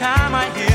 time I hear